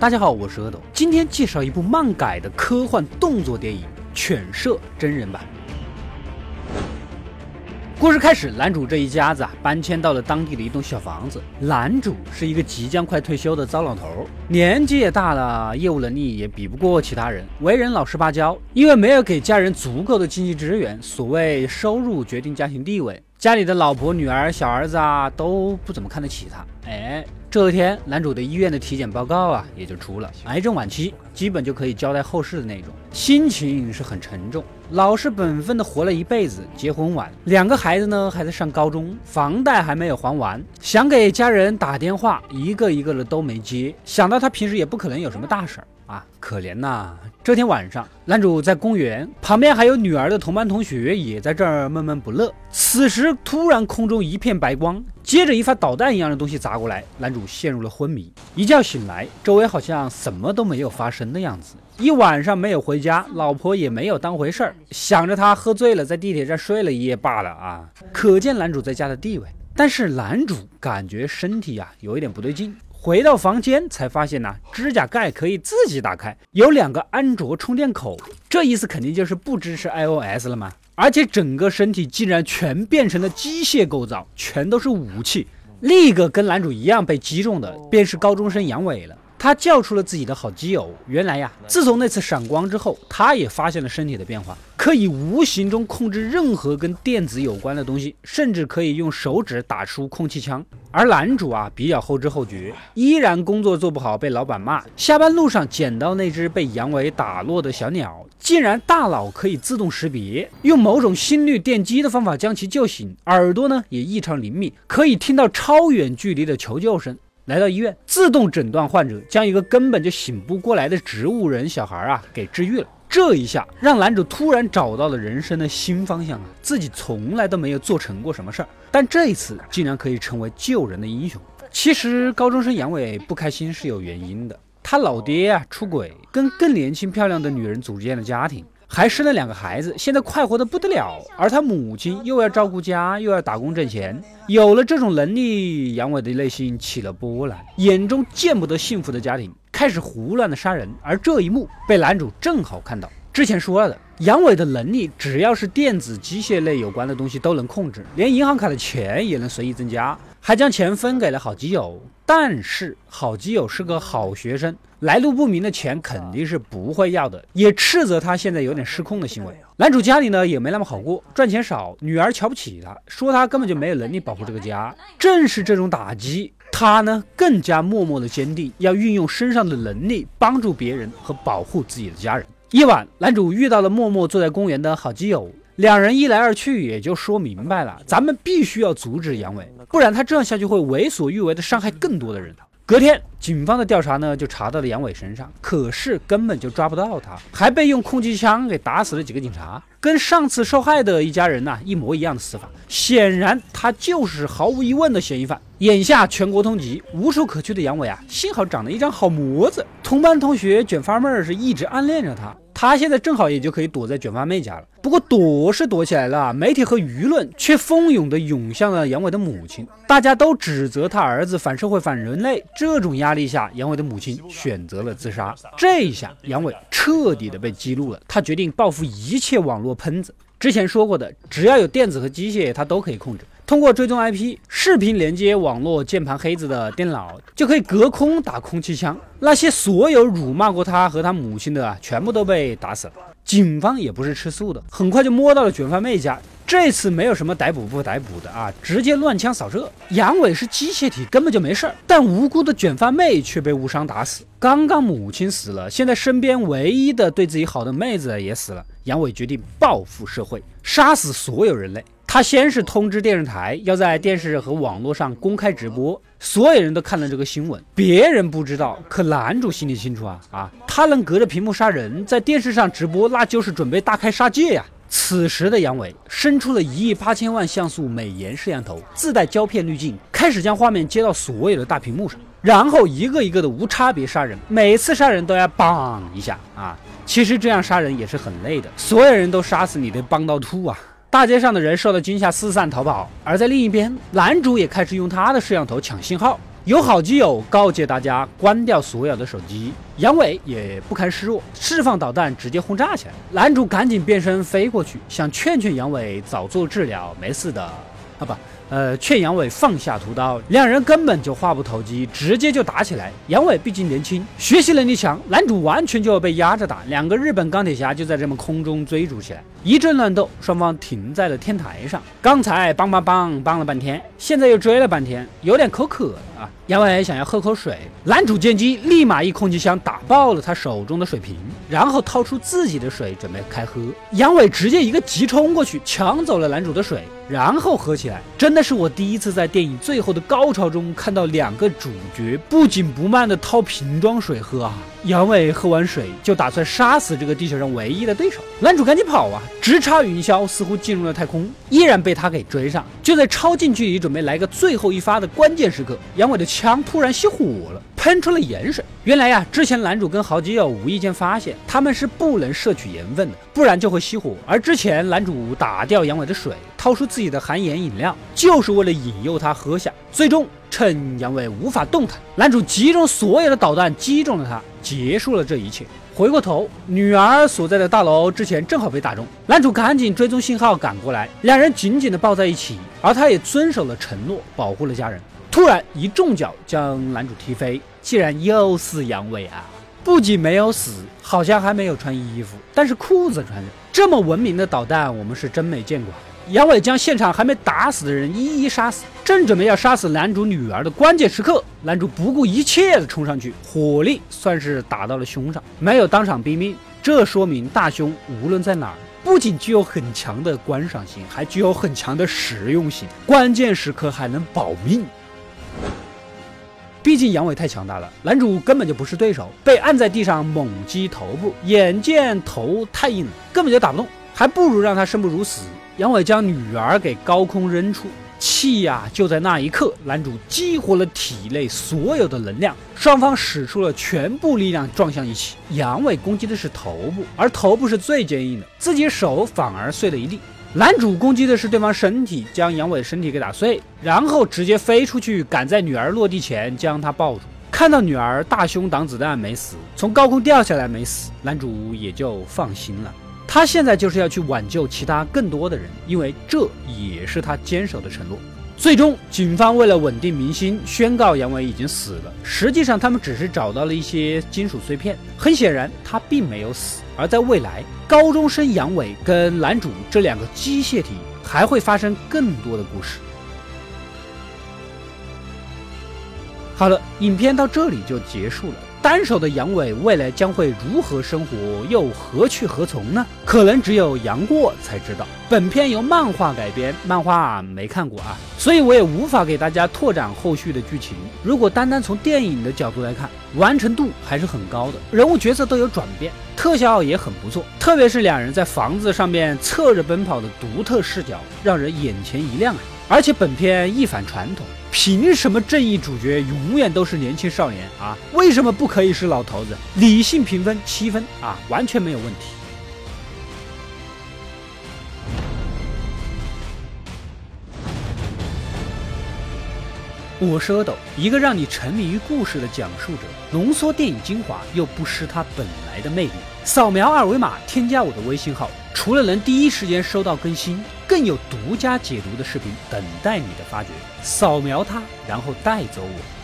大家好，我是阿斗，今天介绍一部漫改的科幻动作电影《犬舍》真人版。故事开始，男主这一家子啊搬迁到了当地的一栋小房子。男主是一个即将快退休的糟老头，年纪也大了，业务能力也比不过其他人，为人老实巴交。因为没有给家人足够的经济支援，所谓收入决定家庭地位，家里的老婆、女儿、小儿子啊都不怎么看得起他。哎。这天，男主的医院的体检报告啊，也就出了癌症晚期，基本就可以交代后事的那种。心情是很沉重，老实本分的活了一辈子，结婚晚，两个孩子呢还在上高中，房贷还没有还完，想给家人打电话，一个一个的都没接。想到他平时也不可能有什么大事儿。啊，可怜呐！这天晚上，男主在公园旁边，还有女儿的同班同学也在这儿闷闷不乐。此时，突然空中一片白光，接着一发导弹一样的东西砸过来，男主陷入了昏迷。一觉醒来，周围好像什么都没有发生的样子。一晚上没有回家，老婆也没有当回事儿，想着他喝醉了，在地铁站睡了一夜罢了啊！可见男主在家的地位。但是男主感觉身体呀有一点不对劲。回到房间才发现呢，指甲盖可以自己打开，有两个安卓充电口，这意思肯定就是不支持 iOS 了吗？而且整个身体竟然全变成了机械构造，全都是武器。另一个跟男主一样被击中的，便是高中生杨伟了。他叫出了自己的好基友。原来呀，自从那次闪光之后，他也发现了身体的变化，可以无形中控制任何跟电子有关的东西，甚至可以用手指打出空气枪。而男主啊，比较后知后觉，依然工作做不好，被老板骂。下班路上捡到那只被杨伟打落的小鸟，竟然大脑可以自动识别，用某种心率电击的方法将其救醒。耳朵呢也异常灵敏，可以听到超远距离的求救声。来到医院，自动诊断患者，将一个根本就醒不过来的植物人小孩啊给治愈了。这一下让男主突然找到了人生的新方向啊！自己从来都没有做成过什么事儿，但这一次竟然可以成为救人的英雄。其实高中生杨伟不开心是有原因的，他老爹啊出轨，跟更年轻漂亮的女人组建了家庭。还生了两个孩子，现在快活的不得了。而他母亲又要照顾家，又要打工挣钱，有了这种能力，杨伟的内心起了波澜，眼中见不得幸福的家庭，开始胡乱的杀人。而这一幕被男主正好看到。之前说了的，杨伟的能力只要是电子机械类有关的东西都能控制，连银行卡的钱也能随意增加，还将钱分给了好基友。但是好基友是个好学生，来路不明的钱肯定是不会要的，也斥责他现在有点失控的行为。男主家里呢也没那么好过，赚钱少，女儿瞧不起他，说他根本就没有能力保护这个家。正是这种打击，他呢更加默默的坚定，要运用身上的能力帮助别人和保护自己的家人。夜晚，男主遇到了默默坐在公园的好基友。两人一来二去，也就说明白了，咱们必须要阻止杨伟，不然他这样下去会为所欲为的伤害更多的人。隔天，警方的调查呢就查到了杨伟身上，可是根本就抓不到他，还被用空气枪给打死了几个警察，跟上次受害的一家人呐一模一样的死法，显然他就是毫无疑问的嫌疑犯。眼下全国通缉，无处可去的杨伟啊，幸好长了一张好模子，同班同学卷发妹儿是一直暗恋着他。他现在正好也就可以躲在卷发妹家了。不过躲是躲起来了，媒体和舆论却蜂拥的涌向了杨伟的母亲，大家都指责他儿子反社会、反人类。这种压力下，杨伟的母亲选择了自杀。这一下，杨伟彻底的被激怒了，他决定报复一切网络喷子。之前说过的，只要有电子和机械，他都可以控制。通过追踪 IP，视频连接网络键盘黑子的电脑，就可以隔空打空气枪。那些所有辱骂过他和他母亲的啊，全部都被打死了。警方也不是吃素的，很快就摸到了卷发妹家。这次没有什么逮捕不逮捕的啊，直接乱枪扫射。杨伟是机械体，根本就没事儿，但无辜的卷发妹却被误伤打死。刚刚母亲死了，现在身边唯一的对自己好的妹子也死了。杨伟决定报复社会，杀死所有人类。他先是通知电视台，要在电视和网络上公开直播，所有人都看了这个新闻。别人不知道，可男主心里清楚啊啊！他能隔着屏幕杀人，在电视上直播，那就是准备大开杀戒呀。此时的杨伟伸出了一亿八千万像素美颜摄像头，自带胶片滤镜，开始将画面接到所有的大屏幕上，然后一个一个的无差别杀人，每次杀人都要梆一下啊！其实这样杀人也是很累的，所有人都杀死你得帮到吐啊！大街上的人受到惊吓，四散逃跑。而在另一边，男主也开始用他的摄像头抢信号。有好基友告诫大家关掉所有的手机，杨伟也不堪示弱，释放导弹直接轰炸起来。男主赶紧变身飞过去，想劝劝杨伟早做治疗，没事的。啊不。呃，劝杨伟放下屠刀，两人根本就话不投机，直接就打起来。杨伟毕竟年轻，学习能力强，男主完全就要被压着打。两个日本钢铁侠就在这么空中追逐起来，一阵乱斗，双方停在了天台上。刚才梆梆梆梆了半天，现在又追了半天，有点口渴了啊。杨伟想要喝口水，男主见机立马一空气枪打爆了他手中的水瓶，然后掏出自己的水准备开喝。杨伟直接一个急冲过去，抢走了男主的水，然后喝起来。真的这是我第一次在电影最后的高潮中看到两个主角不紧不慢的掏瓶装水喝啊！杨伟喝完水就打算杀死这个地球上唯一的对手，男主赶紧跑啊！直插云霄，似乎进入了太空，依然被他给追上。就在超近距离准备来个最后一发的关键时刻，杨伟的枪突然熄火了，喷出了盐水。原来呀，之前男主跟好基友无意间发现他们是不能摄取盐分的，不然就会熄火。而之前男主打掉杨伟的水，掏出自己的含盐饮料，就是为了引诱他喝下。最终趁杨伟无法动弹，男主集中所有的导弹击中了他，结束了这一切。回过头，女儿所在的大楼之前正好被打中，男主赶紧追踪信号赶过来，两人紧紧的抱在一起，而他也遵守了承诺，保护了家人。突然一重脚将男主踢飞，竟然又是杨伟啊！不仅没有死，好像还没有穿衣服，但是裤子穿着。这么文明的导弹，我们是真没见过。杨伟将现场还没打死的人一一杀死，正准备要杀死男主女儿的关键时刻，男主不顾一切的冲上去，火力算是打到了胸上，没有当场毙命。这说明大胸无论在哪儿，不仅具有很强的观赏性，还具有很强的实用性，关键时刻还能保命。毕竟杨伟太强大了，男主根本就不是对手，被按在地上猛击头部，眼见头太硬了，根本就打不动，还不如让他生不如死。杨伟将女儿给高空扔出，气呀！就在那一刻，男主激活了体内所有的能量，双方使出了全部力量撞向一起。杨伟攻击的是头部，而头部是最坚硬的，自己手反而碎了一地。男主攻击的是对方身体，将杨伟的身体给打碎，然后直接飞出去，赶在女儿落地前将她抱住。看到女儿大胸挡子弹没死，从高空掉下来没死，男主也就放心了。他现在就是要去挽救其他更多的人，因为这也是他坚守的承诺。最终，警方为了稳定民心，宣告杨伟已经死了。实际上，他们只是找到了一些金属碎片。很显然，他并没有死。而在未来，高中生杨伟跟男主这两个机械体还会发生更多的故事。好了，影片到这里就结束了。单手的杨伟未来将会如何生活，又何去何从呢？可能只有杨过才知道。本片由漫画改编，漫画没看过啊，所以我也无法给大家拓展后续的剧情。如果单单从电影的角度来看，完成度还是很高的，人物角色都有转变，特效也很不错，特别是两人在房子上面侧着奔跑的独特视角，让人眼前一亮啊！而且本片一反传统。凭什么正义主角永远都是年轻少年啊？为什么不可以是老头子？理性评分七分啊，完全没有问题。我是阿斗，一个让你沉迷于故事的讲述者，浓缩电影精华又不失它本来的魅力。扫描二维码添加我的微信号。除了能第一时间收到更新，有独家解读的视频等待你的发掘。扫描它，然后带走我。